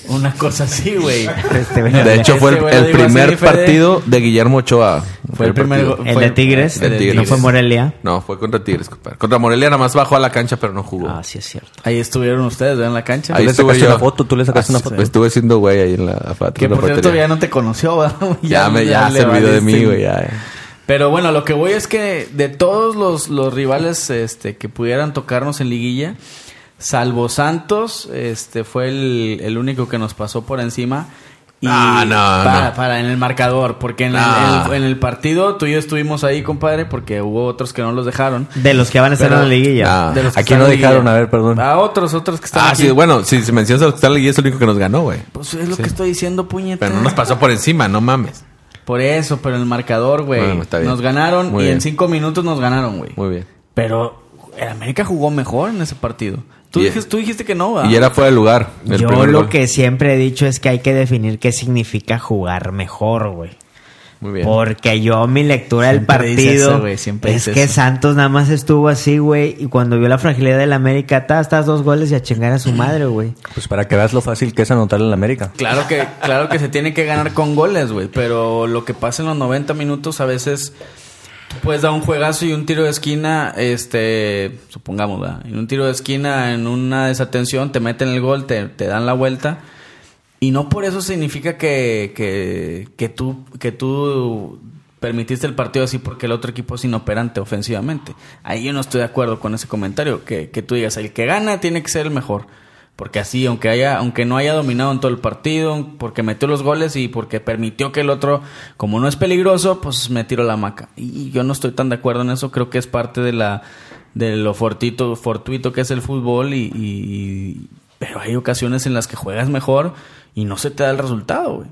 Una cosa así, güey. Este, De hecho, fue el, así, primer partido de Guillermo Ochoa. Fue el primer El de Tigres, el de Tigres. no fue Morelia. No, fue contra Tigres, compadre. Contra Morelia nada más bajó a la cancha, pero no jugó. Ah, sí es cierto. Ahí estuvieron ustedes, ¿verdad? En la cancha. Le estuve sacaste yo. una foto, tú le sacaste una Ah, foto. Estuve siendo güey ahí en la, atrás que por cierto ya no te conoció, ¿verdad? (laughs) Ya, me, ya le se olvidó de mí, güey. Ya, ya. Pero bueno, lo que voy es que de todos los, los rivales este, que pudieran tocarnos en liguilla, salvo Santos, este fue el, el único que nos pasó por encima. Y Ah, no, para, no. para en el marcador, porque en, el- Ah. en el, en el partido tú y yo estuvimos ahí, compadre, porque hubo otros que no los dejaron. De los que van a estar Pero- en la liguilla. Ah, De los que ¿A quién no en dejaron? liguilla. A ver, perdón. A otros, otros que están Ah, aquí. sí, bueno, si, si mencionas a los que están en la guía, es el único que nos ganó, güey. Pues es lo que estoy diciendo, puñeta. Pero no nos pasó por encima, no mames. Por eso, pero en el marcador, güey. Bueno, está bien. nos ganaron Muy y en cinco minutos nos ganaron, güey. Muy bien. Pero el América jugó mejor en ese partido. Tú, Y- dijiste, tú dijiste que no, ¿verdad? Y era fuera de lugar. el Yo lo gol. que siempre he dicho es que hay que definir qué significa jugar mejor, güey. Muy bien. Porque yo mi lectura del Siempre partido eso, siempre es que eso. Santos nada más estuvo así, güey, y cuando vio la fragilidad del América, ta, estás dos goles y a chingar a su madre, güey. Pues para que veas lo fácil que es anotar en la América. Claro que, claro que se tiene que ganar con goles, güey. Pero lo que pasa en los 90 minutos a veces tú puedes dar un juegazo y un tiro de esquina, este, supongamos, ¿verdad? En un tiro de esquina, en una desatención, te meten el gol, te, dan la vuelta. Y no por eso significa que, que, que tú, que tú permitiste el partido así porque el otro equipo es inoperante ofensivamente. Ahí yo no estoy de acuerdo con ese comentario. Que, que tú digas, el que gana tiene que ser el mejor. Porque así, aunque haya, aunque no haya dominado en todo el partido, porque metió los goles y porque permitió que el otro, como no es peligroso, pues me tiro la maca. Y yo no estoy tan de acuerdo en eso. Creo que es parte de la, de lo fortito, fortuito que es el fútbol y, y- pero hay ocasiones en las que juegas mejor y no se te da el resultado, güey.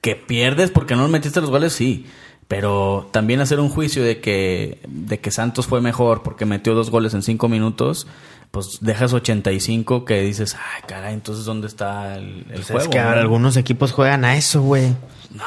Que pierdes porque no metiste los goles, sí. Pero también hacer un juicio de que, de que Santos fue mejor porque metió dos goles en cinco minutos, pues dejas 85 que dices, ay, caray, entonces ¿dónde está el, el Pues juego? es que no? ahora algunos equipos juegan a eso, güey. No,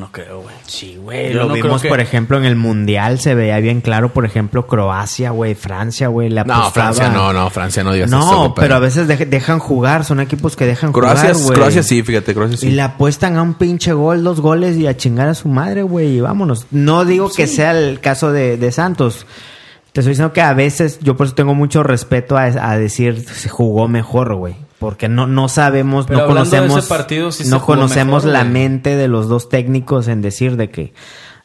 no creo, güey. Sí, güey. Lo no vimos, que- por ejemplo, en el Mundial se veía bien claro, por ejemplo, Croacia, güey, Francia, güey. No, apostaba- Francia no, no, Francia no digas No, pero a veces dej- dejan jugar, son equipos que dejan Croacia, jugar, güey. Croacia sí, fíjate, Croacia sí. Y le apuestan a un pinche gol, dos goles y a chingar a su madre, güey. Y vámonos. No digo que sea el caso de, de Santos. Te estoy diciendo que a veces, yo por eso tengo mucho respeto a, a decir se jugó mejor, güey. Porque no, no sabemos, Pero no conocemos, partido, sí no conocemos mejor, la güey. mente de los dos técnicos en decir de que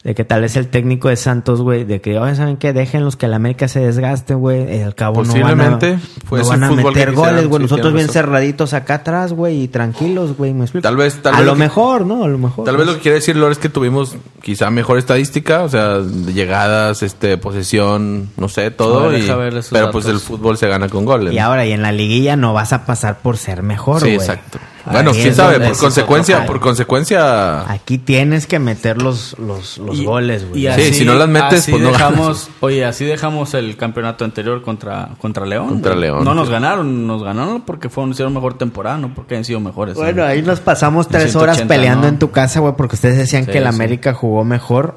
de que tal vez el técnico de Santos, güey, de que, oye, ¿saben qué? Déjenlos que el América se desgaste, güey. Al cabo no van a, no van a meter goles, güey. sí, Nosotros bien cerraditos acá atrás, güey, y tranquilos, güey. ¿Me explico? Tal vez- tal a vez lo lo que- mejor, ¿no? A lo mejor. Tal vez lo que quiere decir Lore es que tuvimos quizá mejor estadística, o sea, de llegadas, este, posesión, no sé, todo. ver, y- pero pues el fútbol se gana con goles. Y ¿no? ahora, y en la liguilla no vas a pasar por ser mejor, Sí, güey. exacto. Bueno, quién sabe, por consecuencia, por consecuencia. Aquí tienes que meter los, los, los Y- goles, güey. y Sí, si no las metes, pues no ganas. dejamos, Oye, así dejamos el campeonato anterior contra, contra León. Contra. León, No nos ganaron, nos ganaron porque fueron, hicieron mejor temporada, no porque han sido mejores. Bueno, ¿no? ahí nos pasamos tres 180, horas peleando ¿no? en tu casa, güey, porque ustedes decían Sí, que el sí. América jugó mejor.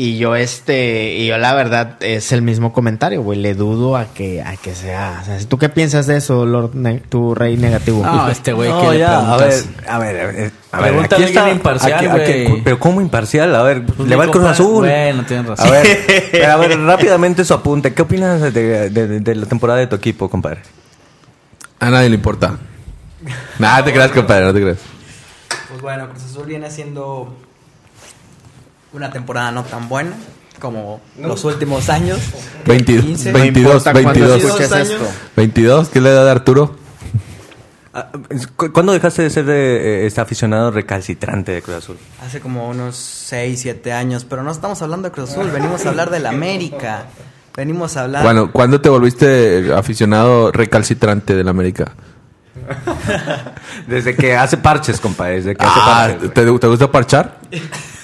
Y yo, este, y yo la verdad es el mismo comentario, güey. Le dudo a que, a que sea. O sea, ¿tú qué piensas de eso, Lord, Ne- tu rey negativo? No, este güey (laughs) No, que le ya, a ver, a ver, a ver, a ver, Pregúntale aquí está, imparcial, aquí- aquí- güey. pero ¿cómo imparcial? A ver, Pues le va el Cruz Azul. Bueno, tienes razón. A ver, pero (laughs) a ver, (laughs) rápidamente su apunte. ¿Qué opinas de, de- de- de la temporada de tu equipo, compadre? A nadie le importa. Nada, te creas, compadre, no te creas. Pues bueno, Cruz Azul viene haciendo una temporada no tan buena como los últimos años. 20 15. 22, importa cuándo 22. escuches años. esto. 22, ¿qué le da de Arturo? Ah, ¿cu- ¿Cuándo dejaste de ser eh, este aficionado recalcitrante de Cruz Azul? Hace como unos 6, 7 años, pero no estamos hablando de Cruz Azul, venimos a hablar del América. Venimos a hablar... Bueno, ¿cuándo te volviste aficionado recalcitrante del América? (laughs) Desde que hace parches, compadre. Desde que hace Ah, parches. ¿te, te gusta parchar? (laughs)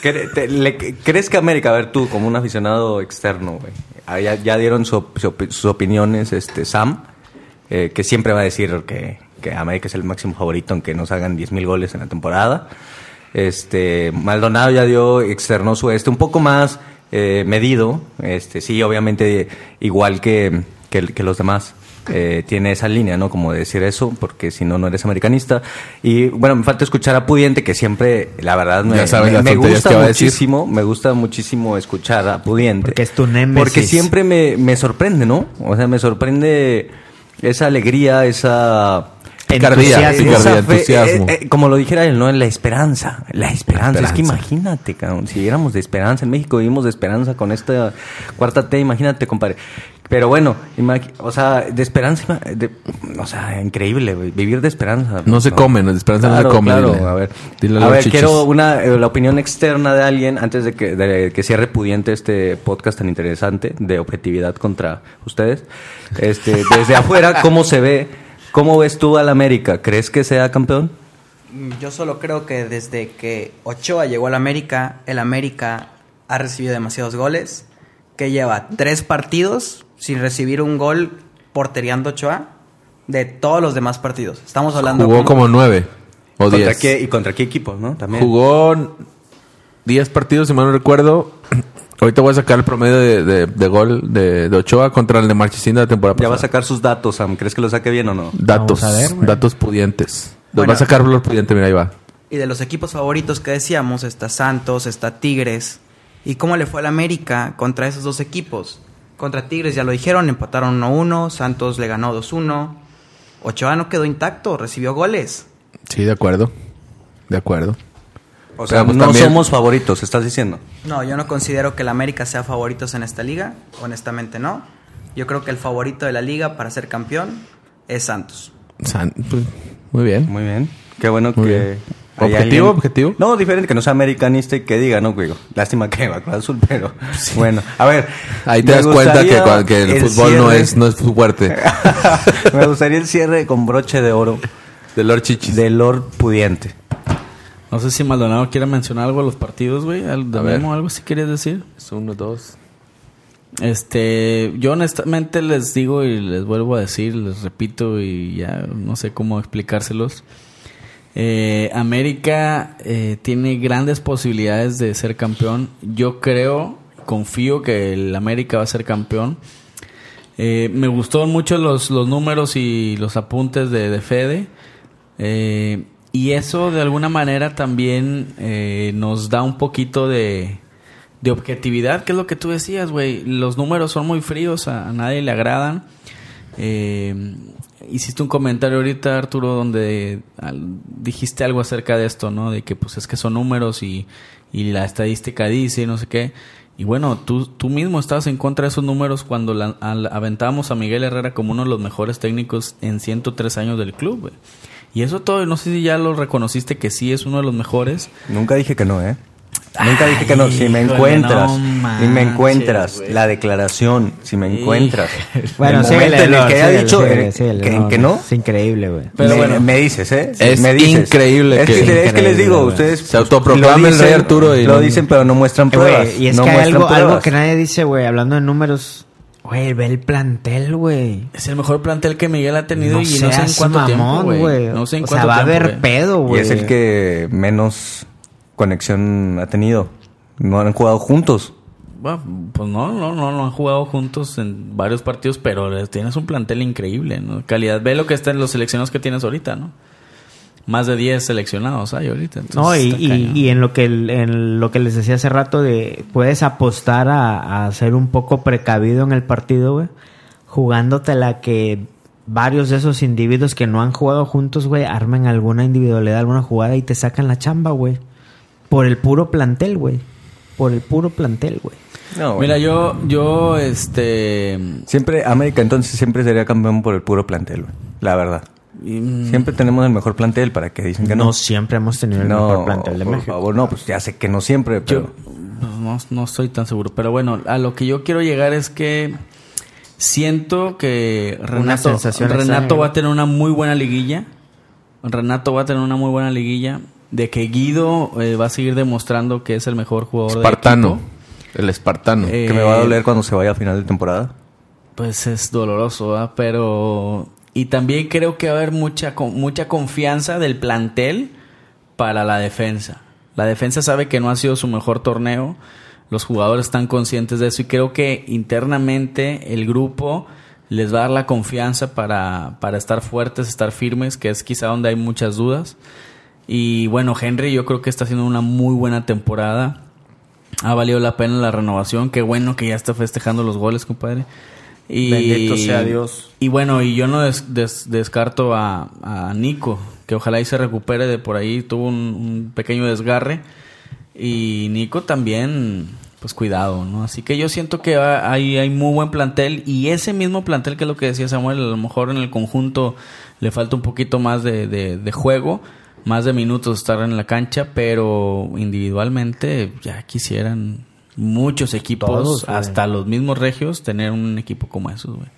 ¿Cre- te- le- ¿Crees que América, a ver tú, como un aficionado externo, güey, ah, ya, ya dieron su sus opiniones, este, Sam, eh, que siempre va a decir que, que América es el máximo favorito aunque nos hagan 10 mil goles en la temporada. Este, Maldonado ya dio, externó su este un poco más eh, medido, este, sí, obviamente igual que, que los demás. Eh, tiene esa línea, ¿no? Como de decir eso, porque si no, no eres americanista. Y bueno, me falta escuchar a Pudiente, que siempre, la verdad, me, sabes gusta muchísimo, me gusta muchísimo escuchar a Pudiente. Porque es tu némesis. Porque siempre me, me sorprende, ¿no? O sea, me sorprende esa alegría, esa... Picardía, Entusiasmo. picardía, fe- entusiasmo. eh, eh, como lo dijera él, ¿no? La esperanza. La esperanza. Es que esperanza. imagínate, cabrón. Si éramos de esperanza en México, vivimos de esperanza con esta cuarta T, imagínate, compadre. Pero bueno, o sea, de esperanza, de- o sea, increíble, vivir de esperanza. No se come, no, de esperanza no se come, Claro, dile. a ver, Dile a a ver chichis. quiero una, eh, la opinión externa de alguien antes de que, de que cierre pudiente este podcast tan interesante de objetividad contra ustedes. Este, desde afuera, ¿cómo se ve? ¿Cómo ves tú al América? ¿Crees que sea campeón? Yo solo creo que desde que Ochoa llegó al América, el América ha recibido demasiados goles, que lleva tres partidos sin recibir un gol porteriando Ochoa de todos los demás partidos. Estamos hablando Jugó como nueve o ¿Contra diez. qué, ¿Y contra qué equipo, no? También. Jugó 10 partidos, si mal no recuerdo. Ahorita voy a sacar el promedio de, de- de gol de, de Ochoa contra el de Marchesín de la temporada Ya va a pasada. sacar sus datos, Sam. ¿Crees que lo saque bien o no? Datos, ver, datos pudientes. Los Bueno. va a sacar los pudientes, mira, ahí va. Y de los equipos favoritos que decíamos, está Santos, está Tigres. ¿Y cómo le fue al América contra esos dos equipos? Contra Tigres, ya lo dijeron, empataron 1-1, Santos le ganó 2-1. Ochoa no quedó intacto, recibió goles. Sí, de acuerdo. De acuerdo. O sea, pues, no también- somos favoritos, estás diciendo. No, yo no considero que el América sea favoritos en esta liga, honestamente no. Yo creo que el favorito de la liga para ser campeón es Santos. San- pues, muy bien. Muy bien. Qué bueno Muy que. bien. ¿Objetivo, objetivo? No, diferente, que no sea americanista y que diga, no, güey. Lástima que va Cruz Azul, pero. (laughs) Bueno, a ver. Ahí te das cuenta que, el, fútbol no es, no es fuerte. (laughs) me gustaría el cierre con broche de oro De Lord Chichis. de Lord Pudiente. No sé si Maldonado quiere mencionar algo de los partidos, güey. Al- A ver. Algo si quieres decir. Es uno, dos. Este, yo honestamente les digo y les vuelvo a decir, les repito y ya no sé cómo explicárselos. Eh, América eh, tiene grandes posibilidades de ser campeón. Yo creo, confío que el América va a ser campeón. Eh, me gustó mucho los, los números y los apuntes de, de Fede. Eh, y eso de alguna manera también eh, nos da un poquito de, de objetividad, que es lo que tú decías, güey. Los números son muy fríos, a, nadie le agradan. Eh, hiciste un comentario ahorita, Arturo, donde dijiste algo acerca de esto, ¿no? De que pues es que son números y, y la estadística dice y no sé qué. Y bueno, tú, tú mismo estabas en contra de esos números cuando la- al- aventábamos a Miguel Herrera como uno de los mejores técnicos en 103 años del club, güey. Y eso todo, no sé si ya lo reconociste que sí es uno de los mejores. Nunca dije que no, ¿eh? Nunca dije que no. Si me encuentras, no si me encuentras la declaración, si me encuentras, Bueno, el en el Lord, que haya dicho eh, que, no, Es increíble, güey. Pero me, bueno. me dices, ¿eh? Es me dices. increíble es que- es que les Increíble, digo, ustedes Se autoproclama lo el rey Arturo y lo dicen, pero no muestran Eh, pruebas. y es no que hay algo, algo que nadie dice, güey, hablando de números. Güey, ve el plantel, güey. Es el mejor plantel que Miguel ha tenido No y no sé en cuánto mamón, tiempo, güey. No sé en o cuánto sea, va a haber güey. pedo, Y güey. es el que menos conexión ha tenido. No han jugado juntos. Bueno, pues no, no, no, no han jugado juntos en varios partidos, pero les- tienes un plantel increíble, ¿no? Calidad. Ve lo que está en los seleccionados que tienes ahorita, ¿no? Más de 10 seleccionados hay ahorita. entonces No, y, y- en lo que en lo que les decía hace rato de puedes apostar a, a ser un poco precavido en el partido, güey, jugándote la que varios de esos individuos que no han jugado juntos, güey, armen alguna individualidad, alguna jugada y te sacan la chamba, güey. Por el puro plantel, güey. Por el puro plantel, güey. No, Mira, yo, yo, este... Siempre, América entonces siempre sería campeón por el puro plantel, güey. La verdad. Mm, Siempre tenemos el mejor plantel para que dicen que no. No siempre hemos tenido el No, mejor plantel de por México. favor, no, pues ya sé que no siempre, pero Yo no, no estoy tan seguro. Pero bueno, a lo que yo quiero llegar es que siento que Renato, Renato va a tener una muy buena liguilla. Renato va a tener una muy buena liguilla. De que Guido eh, va a seguir demostrando que es el mejor jugador Espartano. de equipo. El espartano. Eh, que me va a doler cuando se vaya a final de temporada. Pues es doloroso, ¿verdad? Pero... Y también creo que va a haber mucha, mucha confianza del plantel para la defensa. La defensa sabe que no ha sido su mejor torneo. Los jugadores están conscientes de eso y creo que internamente el grupo les va a dar la confianza para, para estar fuertes, estar firmes, que es quizá donde hay muchas dudas. Y bueno, Henry yo creo que está haciendo una muy buena temporada. Ha valido la pena la renovación. Qué bueno que ya está festejando los goles, compadre. Y, Bendito sea Dios. Y bueno, y yo no des- des- descarto a, a Nico, que ojalá y se recupere de por ahí. Tuvo un, un pequeño desgarre. Y Nico también, pues cuidado, ¿no? Así que yo siento que hay, hay muy buen plantel. Y ese mismo plantel que es lo que decía Samuel, a lo mejor en el conjunto le falta un poquito más de, de- de juego, más de minutos estar en la cancha, pero individualmente ya quisieran muchos equipos, Todos, güey. hasta los mismos regios, tener un equipo como esos, güey.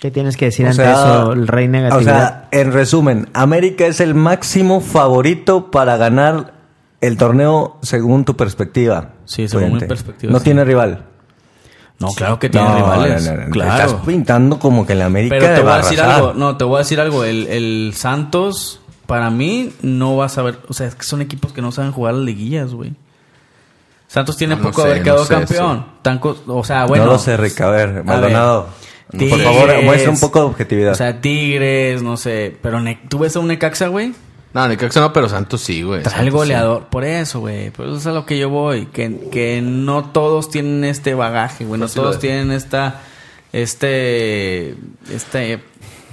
¿Qué tienes que decir O ante sea, eso, el rey O negatividad? sea, en resumen, América es el máximo favorito para ganar el torneo según tu perspectiva. Sí, según mi perspectiva, No sí. tiene rival. No, claro que tiene No, rivales. no, no, no. claro. Estás pintando como que la América Pero te voy a decir arrasar. algo, no, te voy a decir algo, el, el Santos para mí no va a saber, o sea, es que son equipos que no saben jugar las liguillas, güey. Santos tiene No, poco sé, haber no quedado sé, campeón. O sea, bueno. no lo sé, Rick. A ver, Maldonado. por favor, muestra un poco de objetividad. O sea, Tigres, no sé, pero Ne- tú ves a un Necaxa, güey, No, Necaxa no, pero Santos sí, güey. trae el sí. goleador, por eso, güey, por eso es a lo que yo voy, que, que no todos tienen este bagaje, güey, no Pues sí todos tienen esta, este, este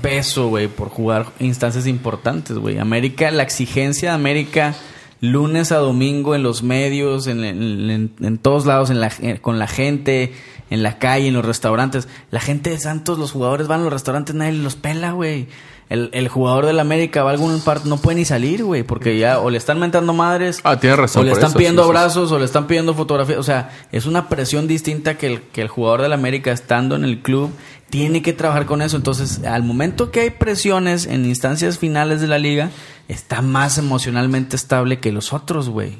peso, güey, por jugar instancias importantes, güey. América, la exigencia de América, lunes a domingo en los medios, en, en- en- todos lados, en la, con la gente, en la calle, en los restaurantes. La gente de Santos, los jugadores van a los restaurantes, nadie los pela, güey. El, el jugador del América va a algún parte, no puede ni salir, güey, porque ya o le están mentando madres, Ah, razón o le están eso, pidiendo sí, sí, sí. abrazos, o le están pidiendo fotografías. O sea, es una presión distinta que el, que el jugador del América estando en el club tiene que trabajar con eso. Entonces, al momento que hay presiones en instancias finales de la liga, está más emocionalmente estable que los otros, güey.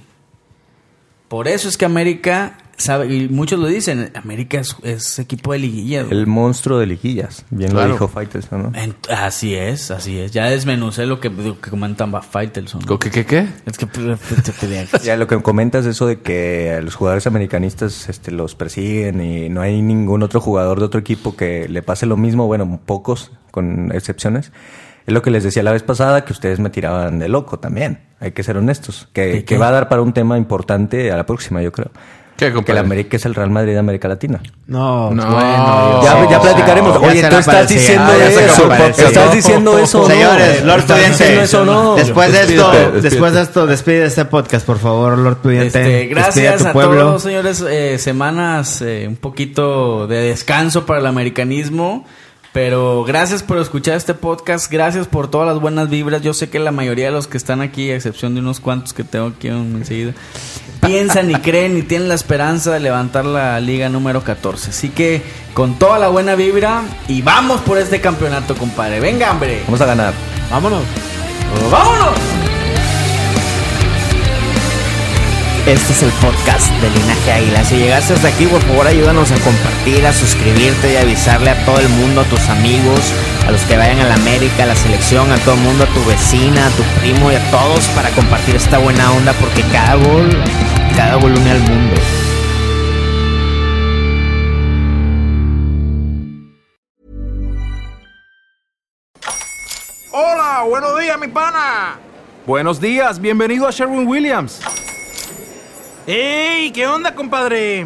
Por eso es que América sabe, y muchos lo dicen, América es, es equipo de liguilla. güey. El monstruo de liguillas. Bien Claro. lo dijo Faitelson, ¿no? En- así es, así es. Ya desmenucé lo que, lo que comentan Faitelson. ¿Qué, qué, qué? Es que pues, (laughs) Ya lo que comentas eso de que a los jugadores americanistas este, los persiguen y no hay ningún otro jugador de otro equipo que le pase lo mismo, bueno, pocos, con excepciones. Es lo que les decía la vez pasada, que ustedes me tiraban de loco también. Hay que ser honestos. Que, ¿De que va a dar para un tema importante a la próxima, yo creo. ¿Qué, Que el América es el Real Madrid de América Latina. No, No. bueno. Ya, ya platicaremos. ya Oye, tú para estás diciendo. Ah, eso. ¿Estás diciendo eso no? Señores, Lord ¿Estás diciendo Pudiente, no? después de esto, Despídete, después de esto, despide este podcast, por favor, Lord Pudiente. Este, gracias tu a todos, señores. Eh, semanas, eh, un poquito de descanso para el americanismo. Pero gracias por escuchar este podcast. Gracias por todas las buenas vibras. Yo sé que la mayoría de los que están aquí, a excepción de unos cuantos que tengo aquí enseguida, piensan y creen y tienen la esperanza de levantar la liga número 14. Así que con toda la buena vibra y vamos por este campeonato, compadre. Venga, hombre. Vamos a ganar. Vámonos. ¡Vámonos! Este es el podcast de Linaje Águila. Si llegaste hasta aquí, por favor, ayúdanos a compartir, a suscribirte y a avisarle a todo el mundo, a tus amigos, a los que vayan a la América, a la selección, a todo el mundo, a tu vecina, a tu primo y a todos para compartir esta buena onda porque cada gol, cada gol une al mundo. Hola, buenos días, mi pana. Buenos días, bienvenido a Sherwin Williams. ¡Ey! ¿Qué onda, compadre?